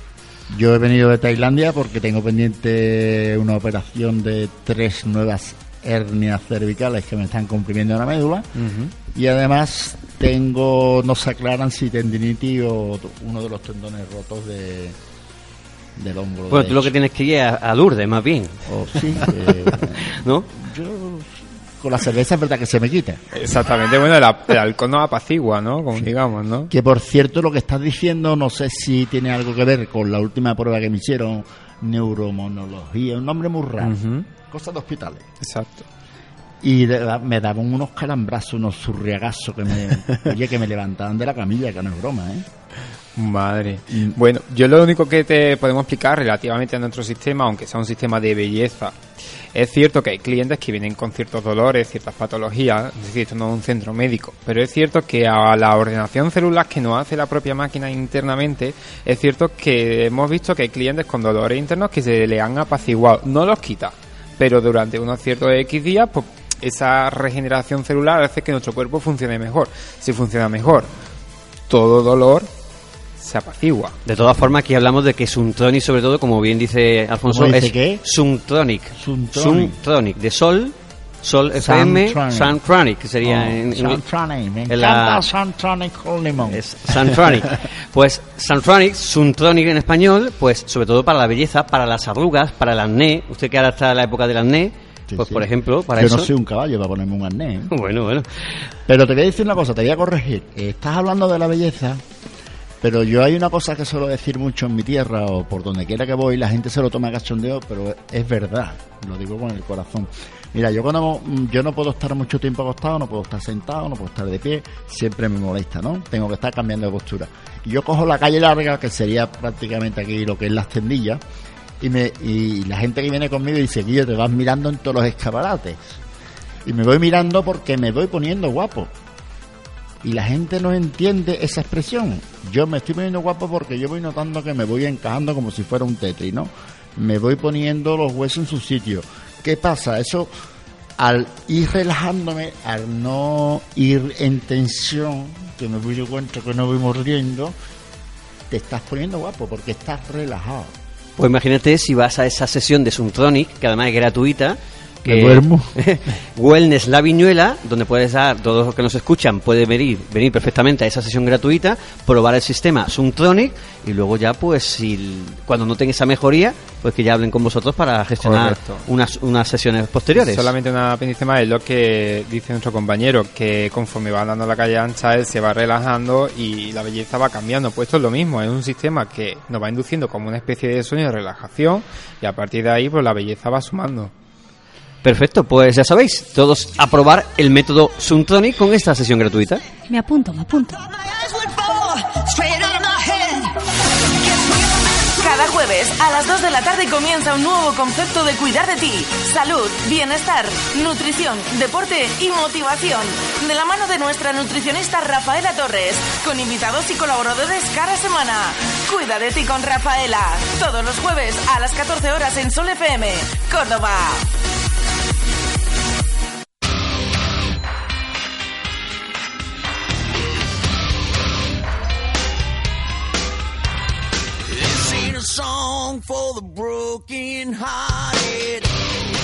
Yo he venido de Tailandia porque tengo pendiente una operación de tres nuevas hernias cervicales que me están comprimiendo la médula. Y además tengo, no se aclaran si tendinitis o uno de los tendones rotos de, del hombro. Bueno, tú lo que tienes que ir a, a Lourdes, más bien. O sí, eh, ¿No? Yo con la cerveza es verdad que se me quita. Exactamente, bueno, el, el alcohol nos apacigua, ¿no? Como digamos, ¿no? Que por cierto, lo que estás diciendo, no sé si tiene algo que ver con la última prueba que me hicieron, neuromonología, un nombre muy raro. Ujú. Cosa de hospitales. Exacto. Y de me daban unos calambrazos, unos surriagazos que me, oye, que me levantaban de la camilla, que no es broma, ¿eh? Madre. Bueno, yo lo único que te podemos explicar relativamente a nuestro sistema, aunque sea un sistema de belleza, es cierto que hay clientes que vienen con ciertos dolores, ciertas patologías, es decir, esto no es un centro médico, pero es cierto que a la ordenación celular que nos hace la propia máquina internamente, es cierto que hemos visto que hay clientes con dolores internos que se le han apaciguado, no los quita, pero durante unos ciertos X días, pues esa regeneración celular hace que nuestro cuerpo funcione mejor. Si funciona mejor, todo dolor se apacigua. De todas formas, aquí hablamos de que Suntronic, sobre todo, como bien dice Alfonso, ¿Cómo dice es qué? Suntronic. Suntronic. Suntronic, de Sol, Sol FM, Suntronic. Que sería Oh, en, en- Suntronic, me en encanta la- Suntronic con limón. Es Suntronic. Pues Suntronic, Suntronic en español, pues sobre todo para la belleza, para las arrugas, para el acné. Usted que ahora está en la época del acné, Sí, pues sí. por ejemplo, para Yo eso. no soy un caballo para ponerme un arnés. ¿eh? Bueno, bueno. Pero te voy a decir una cosa, te voy a corregir. Estás hablando de la belleza, pero yo hay una cosa que suelo decir mucho en mi tierra o por donde quiera que voy, la gente se lo toma a cachondeo, pero es verdad, lo digo con el corazón. Mira, yo cuando mm, yo no puedo estar mucho tiempo acostado, no puedo estar sentado, no puedo estar de pie, siempre me molesta, ¿no? Tengo que estar cambiando de postura. Y yo cojo la calle larga, que sería prácticamente aquí lo que es las tendillas, y me y la gente que viene conmigo dice, Guillo, te vas mirando en todos los escaparates. Y me voy mirando porque me voy poniendo guapo. Y la gente no entiende esa expresión. Yo me estoy poniendo guapo porque yo voy notando que me voy encajando como si fuera un tetri, ¿no? Me voy poniendo los huesos en su sitio. ¿Qué pasa? Eso, al ir relajándome, al no ir en tensión, que me voy de cuenta que no voy mordiendo, te estás poniendo guapo porque estás relajado. Pues imagínate si vas a esa sesión de Suntronic, que además es gratuita. Que Me duermo. Wellness La Viñuela, donde puedes dar, todos los que nos escuchan, pueden venir, venir perfectamente a esa sesión gratuita, probar el sistema Suntronic y luego ya, pues, si cuando noten esa mejoría, pues que ya hablen con vosotros para gestionar Correcto. unas, unas sesiones posteriores. Solamente una apéndice más es lo que dice nuestro compañero, que conforme va dando la calle ancha, él se va relajando y la belleza va cambiando. Pues esto es lo mismo, es un sistema que nos va induciendo como una especie de sueño de relajación y a partir de ahí pues la belleza va sumando. Perfecto, pues ya sabéis, todos a probar el método Suntronic con esta sesión gratuita. Me apunto, me apunto. Cada jueves a las 2 de la tarde comienza un nuevo concepto de cuidar de ti. Salud, bienestar, nutrición, deporte y motivación. De la mano de nuestra nutricionista Rafaela Torres, con invitados y colaboradores cada semana. Cuida de ti con Rafaela. Todos los jueves a las 14 horas en Sol FM, Córdoba.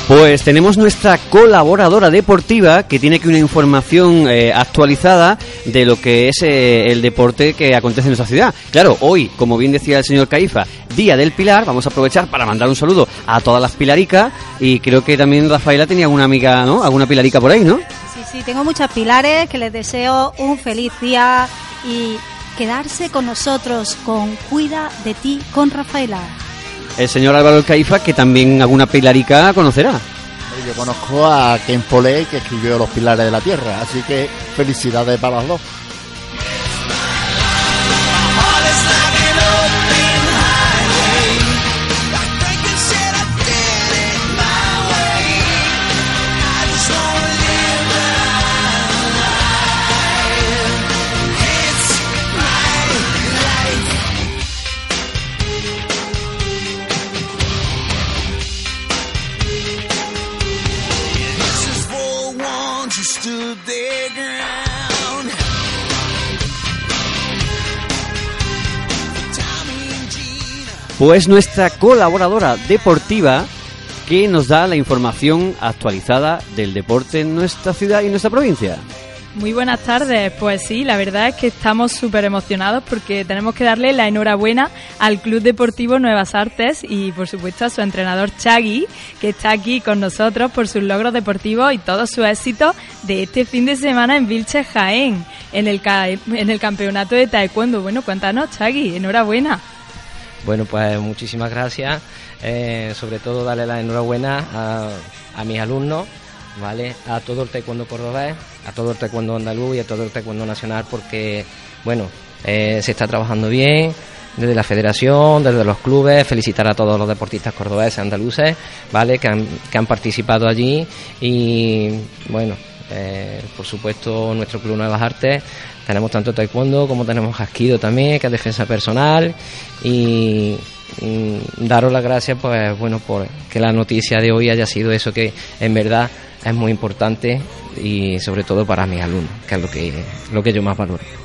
Pues tenemos nuestra colaboradora deportiva que tiene aquí una información eh, actualizada de lo que es eh, el deporte que acontece en nuestra ciudad. Claro, hoy, como bien decía el señor Caifa, Día del Pilar, vamos a aprovechar para mandar un saludo a todas las pilaricas y creo que también Rafaela tenía alguna amiga, ¿no? Alguna pilarica por ahí, ¿no? Sí, sí, tengo muchas pilares que les deseo un feliz día y quedarse con nosotros con Cuida de ti con Rafaela. El señor Álvaro El Caifa que también alguna pilarica conocerá. Yo conozco a Ken Foley, que escribió Los Pilares de la Tierra, así que felicidades para las dos. Pues nuestra colaboradora deportiva que nos da la información actualizada del deporte en nuestra ciudad y nuestra provincia. Muy buenas tardes. Pues sí, la verdad es que estamos súper emocionados porque tenemos que darle la enhorabuena al Club Deportivo Nuevas Artes y por supuesto a su entrenador Chagui, que está aquí con nosotros por sus logros deportivos y todo su éxito de este fin de semana en Vilches Jaén, en el, en el campeonato de Taekwondo. Bueno, cuéntanos Chagui, enhorabuena. Bueno, pues muchísimas gracias. Eh, sobre todo darle la enhorabuena a, a mis alumnos, ¿vale? A todo el taekwondo cordobés, a todo el taekwondo andaluz y a todo el taekwondo nacional porque, bueno, eh, se está trabajando bien desde la federación, desde los clubes, felicitar a todos los deportistas cordobeses, andaluces, ¿vale? Que han, que han participado allí y, bueno, eh, por supuesto nuestro Club Nuevas Artes tenemos tanto taekwondo como tenemos jasquido también, que es defensa personal y mm, daros las gracias pues bueno por que la noticia de hoy haya sido eso que en verdad es muy importante y sobre todo para mis alumnos, que es lo que lo que yo más valoro.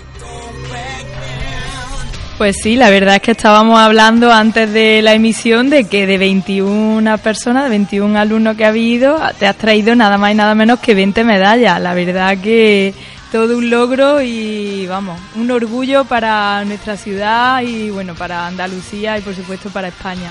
Pues sí, la verdad es que estábamos hablando antes de la emisión de que de 21 personas, de 21 alumnos que ha habido, te has traído nada más y nada menos que 20 medallas. La verdad que todo un logro y vamos, un orgullo para nuestra ciudad y bueno, para Andalucía y por supuesto para España.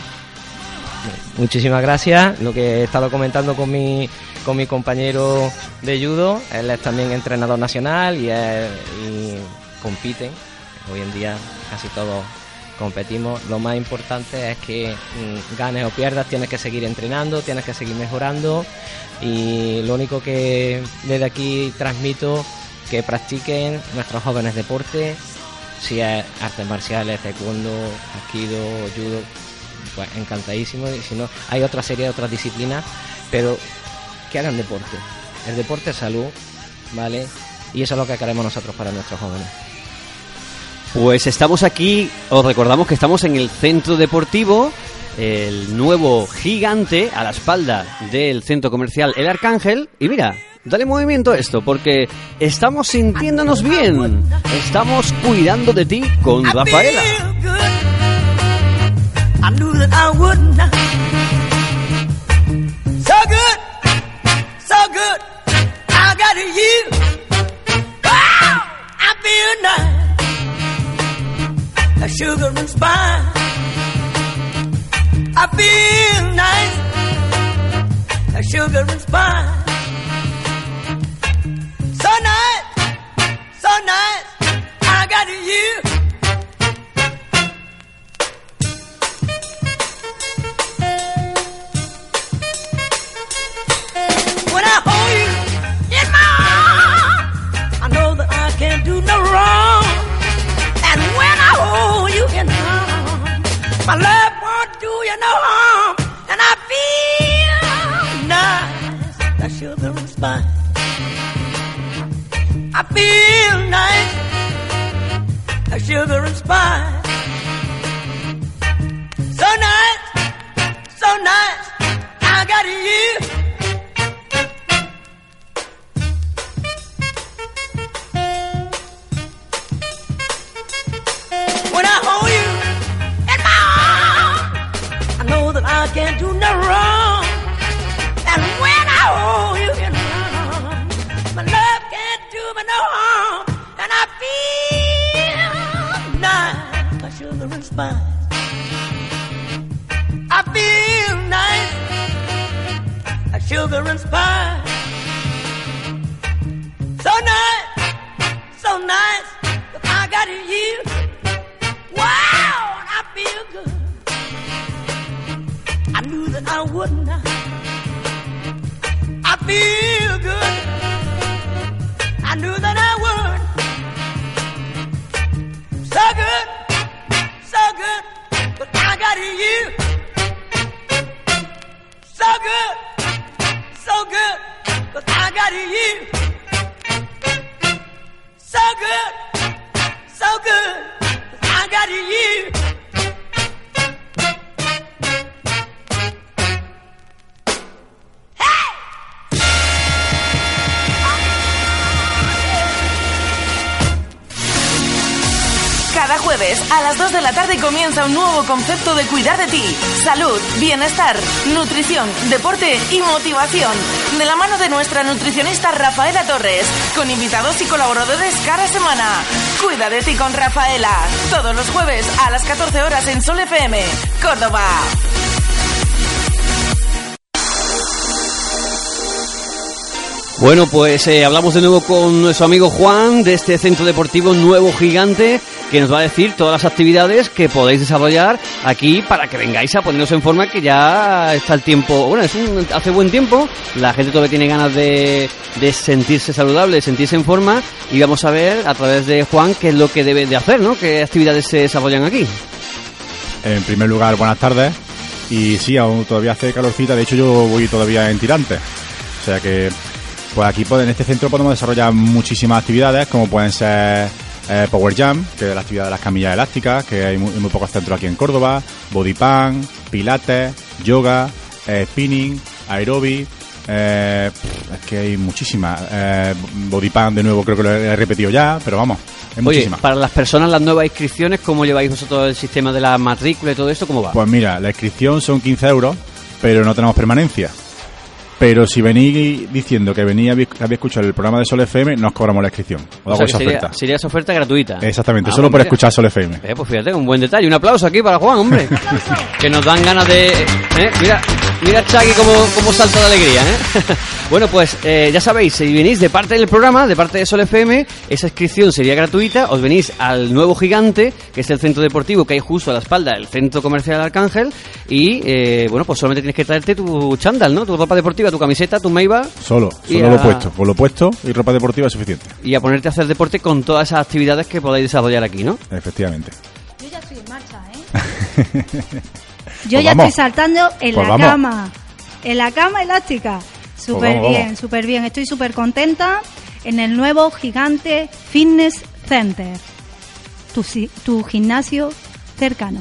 Muchísimas gracias. Lo que he estado comentando con mi, con mi compañero de judo, él es también entrenador nacional y, y compiten. Hoy en día casi todos competimos. Lo más importante es que mm, ganes o pierdas, tienes que seguir entrenando, tienes que seguir mejorando y lo único que desde aquí transmito que practiquen nuestros jóvenes deporte, si es artes marciales, taekwondo, aikido, judo, pues encantadísimo. Y si no, hay otra serie de otras disciplinas, pero que hagan deporte. El deporte es salud, ¿vale? Y eso es lo que queremos nosotros para nuestros jóvenes. Pues estamos aquí, os recordamos que estamos en el centro deportivo, el nuevo gigante a la espalda del centro comercial El Arcángel. Y mira, dale movimiento a esto, porque estamos sintiéndonos bien. Estamos cuidando de ti con Rafaela. I knew that I would not. So good, so good. I got you. A sugar and spice. I feel nice. A sugar and spice. So nice, so nice. I got you. My love won't do you no harm, and I feel nice, like sugar and spice. I feel nice, like sugar and spice. So nice, so nice, I got you. I can't do no wrong. And when I hold you in my arms, my love can't do me no harm. And I feel nice, like sugar and spice. I feel nice, like sugar and spice. Concepto de cuidar de ti. Salud, bienestar, nutrición, deporte y motivación. De la mano de nuestra nutricionista Rafaela Torres, con invitados y colaboradores cada semana. Cuida de ti con Rafaela. Todos los jueves a las 14 horas en Sol FM, Córdoba. Bueno, pues eh, hablamos de nuevo con nuestro amigo Juan de este centro deportivo Nuevo Gigante que nos va a decir todas las actividades que podéis desarrollar aquí para que vengáis a ponernos en forma que ya está el tiempo, bueno, es un, hace buen tiempo, la gente todavía tiene ganas de, sentirse saludable, de sentirse en forma y vamos a ver a través de Juan qué es lo que debe de hacer, ¿no? ¿Qué actividades se desarrollan aquí? En primer lugar, buenas tardes. Y sí, aún todavía hace calorcita. De hecho, yo voy todavía en tirante. O sea que, pues aquí pues, en este centro podemos desarrollar muchísimas actividades, como pueden ser eh, Power Jam, que es la actividad de las camillas elásticas, que hay muy, muy pocos centros aquí en Córdoba, Body Pan, Pilates, Yoga, eh, Spinning, Aerobic. eh, es que hay muchísimas. Eh, body Pan, de nuevo, creo que lo he repetido ya, pero vamos, Oye, muchísimas. para las personas, las nuevas inscripciones, ¿cómo lleváis vosotros el sistema de la matrícula y todo esto? ¿Cómo va? Pues mira, la inscripción son 15 euros, pero no tenemos permanencia. Pero si venís diciendo que venís habéis habéis escuchado el programa de Sol FM, nos cobramos la inscripción. O hago sea, esa sería, oferta. sería esa oferta gratuita. Exactamente, Ah, solo por escuchar Sol FM. Eh, pues fíjate, un buen detalle. Un aplauso aquí para Juan, hombre. que nos dan ganas de... eh, Mira, mira Chagui cómo, cómo salta de alegría, ¿eh? bueno, pues eh, ya sabéis, si venís de parte del programa, de parte de Sol FM, esa inscripción sería gratuita. Os venís al nuevo gigante, que es el centro deportivo que hay justo a la espalda del centro comercial Arcángel. Y, eh, bueno, pues solamente tienes que traerte tu chándal, ¿no? Tu ropa deportiva, tu camiseta, tu Meiba. Solo, Y solo a- lo puesto. Con lo puesto y ropa deportiva es suficiente. Y a ponerte a hacer deporte con todas esas actividades que podáis desarrollar aquí, ¿no? Efectivamente. Yo ya estoy en marcha, ¿eh? Yo Pues ya vamos. estoy saltando en Pues la vamos. cama. En la cama elástica. Súper vamos, bien, súper bien. Estoy súper contenta en el nuevo Gigante Fitness Center. Tu, tu gimnasio cercano.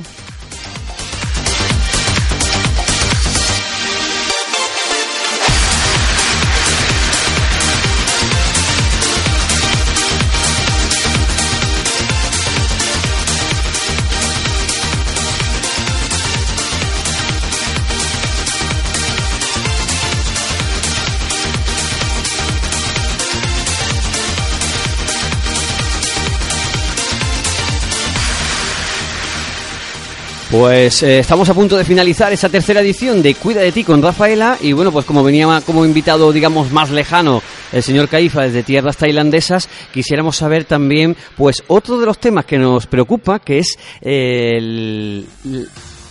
Pues eh, estamos a punto de finalizar esa tercera edición de Cuida de ti con Rafaela y bueno, pues como venía como invitado, digamos, más lejano el señor Caifa desde tierras tailandesas, quisiéramos saber también, pues, otro de los temas que nos preocupa, que es el-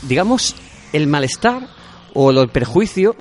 digamos, el malestar o el perjuicio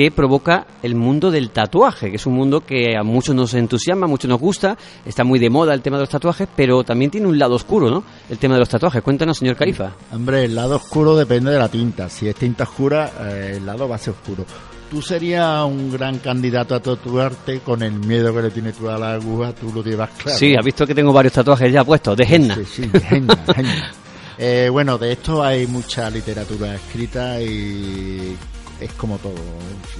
que provoca el mundo del tatuaje, que es un mundo que a muchos nos entusiasma, a muchos nos gusta, está muy de moda el tema de los tatuajes, pero también tiene un lado oscuro, ¿no? El tema de los tatuajes. Cuéntanos, señor Califa. Hombre, el lado oscuro depende de la tinta. Si es tinta oscura, eh, el lado va a ser oscuro. Tú serías un gran candidato a tatuarte con el miedo que le tienes tú a la aguja, tú lo llevas claro. Sí, ha visto que tengo varios tatuajes ya puestos, de henna. Sí, sí, henna, henna. Eh, bueno, de esto hay mucha literatura escrita y es como todo.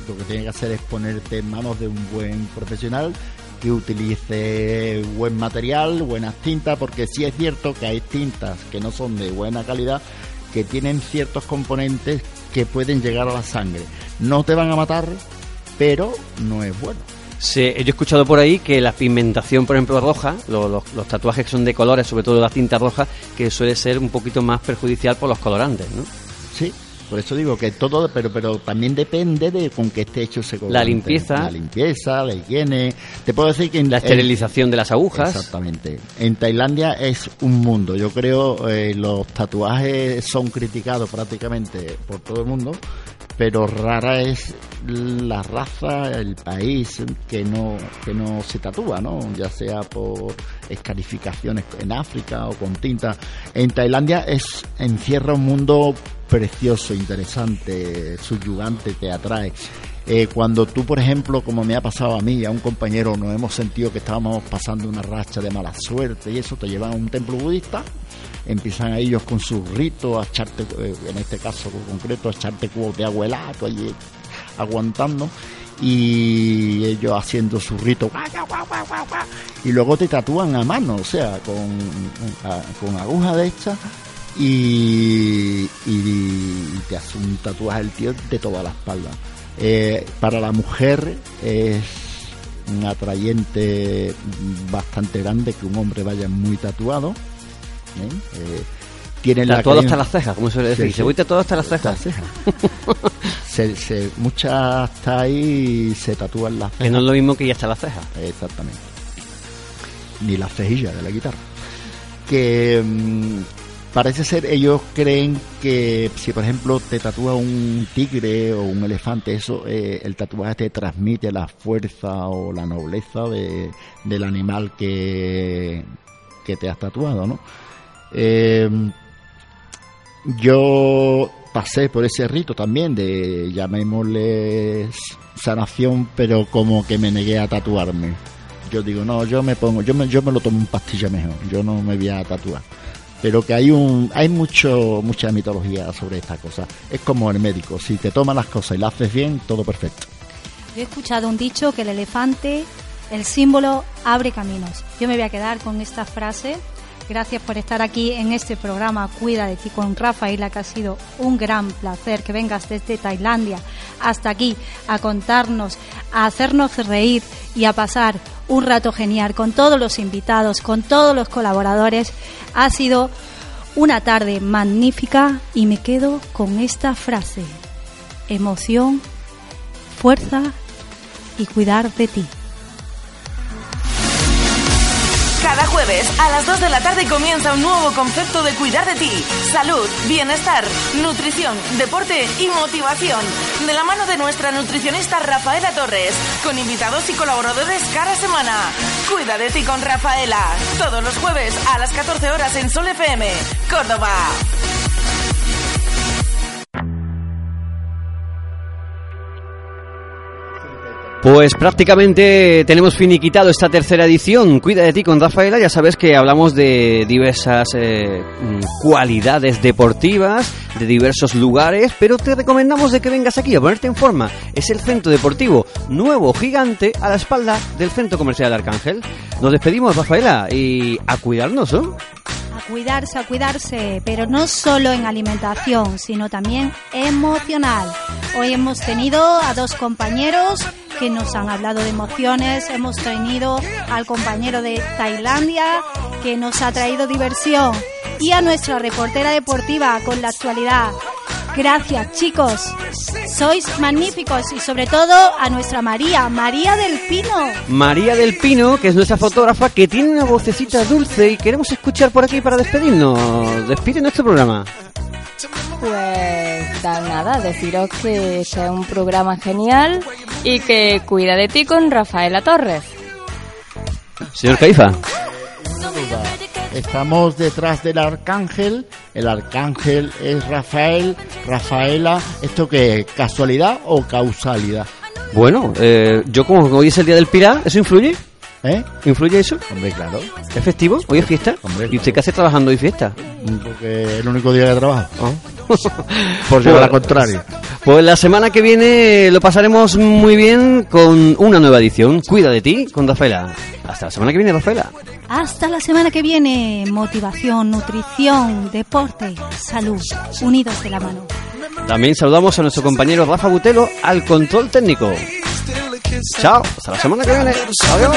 Lo que tiene que hacer es ponerte en manos de un buen profesional que utilice buen material, buenas tintas, porque sí es cierto que hay tintas que no son de buena calidad, que tienen ciertos componentes que pueden llegar a la sangre. No te van a matar, pero no es bueno. Se- yo he escuchado por ahí que la pigmentación, por ejemplo, roja, lo- los, los tatuajes que son de colores, sobre todo la tinta roja, que suele ser un poquito más perjudicial por los colorantes, ¿no? Sí, por eso digo que todo, pero pero también depende de con qué esté hecho ese colorante. La limpieza. La limpieza, la higiene. Te puedo decir que en La en- esterilización de las agujas. Exactamente. En Tailandia es un mundo. Yo creo eh, los tatuajes son criticados prácticamente por todo el mundo, pero rara es la raza, el país que no que no se tatúa, ¿no? Ya sea por escarificaciones en África o con tinta. En Tailandia es encierra un mundo precioso, interesante, subyugante, te atrae. Eh, cuando tú, por ejemplo, como me ha pasado a mí y a un compañero, nos hemos sentido que estábamos pasando una racha de mala suerte y eso, te llevan a un templo budista, empiezan a ellos con sus ritos, a echarte, eh, en este caso concreto, a echarte cubos de tú allí aguantando, y ellos haciendo su rito, y luego te tatúan a mano, o sea, con, con aguja de esta y, y te hace un tatuaje el tío de toda la espalda. Eh, para la mujer es un atrayente bastante grande que un hombre vaya muy tatuado. ¿Eh? Eh, tiene la creen- hasta las cejas, como suele decir. Sí, Se sí. voy tatuado hasta las cejas. se, se- muchas hasta ahí se tatúan las cejas. Que no es lo mismo que ya hasta las cejas. Exactamente. Ni las cejillas de la guitarra. Que mm, parece ser, ellos creen que si por ejemplo te tatúa un tigre o un elefante, eso, eh, el tatuaje te transmite la fuerza o la nobleza de- del animal que, que te has tatuado, ¿no? Eh, yo pasé por ese rito también de, llamémosle sanación, pero como que me negué a tatuarme. Yo digo, no, yo me pongo, yo me, yo me lo tomo un pastilla mejor, yo no me voy a tatuar. Pero que hay un, hay mucho, mucha mitología sobre esta cosa. Es como el médico, si te tomas las cosas y las haces bien, todo perfecto. Yo he escuchado un dicho que el elefante, el símbolo, abre caminos. Yo me voy a quedar con esta frase. Gracias por estar aquí en este programa Cuida de ti con Rafaela, que ha sido un gran placer que vengas desde Tailandia hasta aquí a contarnos, a hacernos reír y a pasar un rato genial con todos los invitados, con todos los colaboradores. Ha sido una tarde magnífica y me quedo con esta frase. Emoción, fuerza y cuidar de ti. Jueves a las 2 de la tarde comienza un nuevo concepto de cuidar de ti. Salud, bienestar, nutrición, deporte y motivación. De la mano de nuestra nutricionista Rafaela Torres, con invitados y colaboradores cada semana. Cuida de ti con Rafaela. Todos los jueves a las 14 horas en Sol FM, Córdoba. Pues prácticamente tenemos finiquitado esta tercera edición. Cuida de ti con Rafaela. Ya sabes que hablamos de diversas eh, mm, cualidades deportivas, de diversos lugares, pero te recomendamos de que vengas aquí a ponerte en forma. Es el centro deportivo nuevo, gigante, a la espalda del centro comercial Arcángel. Nos despedimos, Rafaela, y a cuidarnos, ¿no? A cuidarse, a cuidarse, pero no solo en alimentación, sino también emocional. Hoy hemos tenido a dos compañeros que nos han hablado de emociones, hemos tenido al compañero de Tailandia que nos ha traído diversión y a nuestra reportera deportiva con la actualidad. Gracias chicos, sois magníficos y sobre todo a nuestra María, María del Pino. María del Pino, que es nuestra fotógrafa, que tiene una vocecita dulce y queremos escuchar por aquí para despedirnos. Despide nuestro programa. Pues da- nada, deciros que este es un programa genial y que cuida de ti con Rafaela Torres. Señor Caifa. Estamos detrás del arcángel. El arcángel es Rafael, Rafaela. ¿Esto qué es? ¿Casualidad o causalidad? Bueno, eh, yo como hoy es el día del Pilar, ¿eso influye? ¿Eh? ¿Influye eso? Hombre, claro. ¿Es festivo? ¿Hoy es fiesta? ¿Y usted qué hace trabajando hoy fiesta? Porque es el único día que trabajo. Por Por llevar la contraria. Pues la semana que viene lo pasaremos muy bien con una nueva edición. Cuida de ti con Rafaela. Hasta la semana que viene, Rafaela. Hasta la semana que viene. Motivación, nutrición, deporte, salud, unidos de la mano. También saludamos a nuestro compañero Rafa Butelo al control técnico. Chao, hasta la semana que viene. Adiós.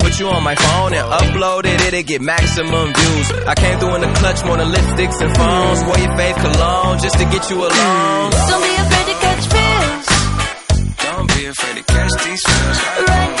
put you on my phone and upload it, it'll get maximum views. I came through in the clutch more than lipsticks and phones. Wore your fave cologne just to get you alone. Don't be afraid to catch feels. Don't be afraid to catch these feels. Ride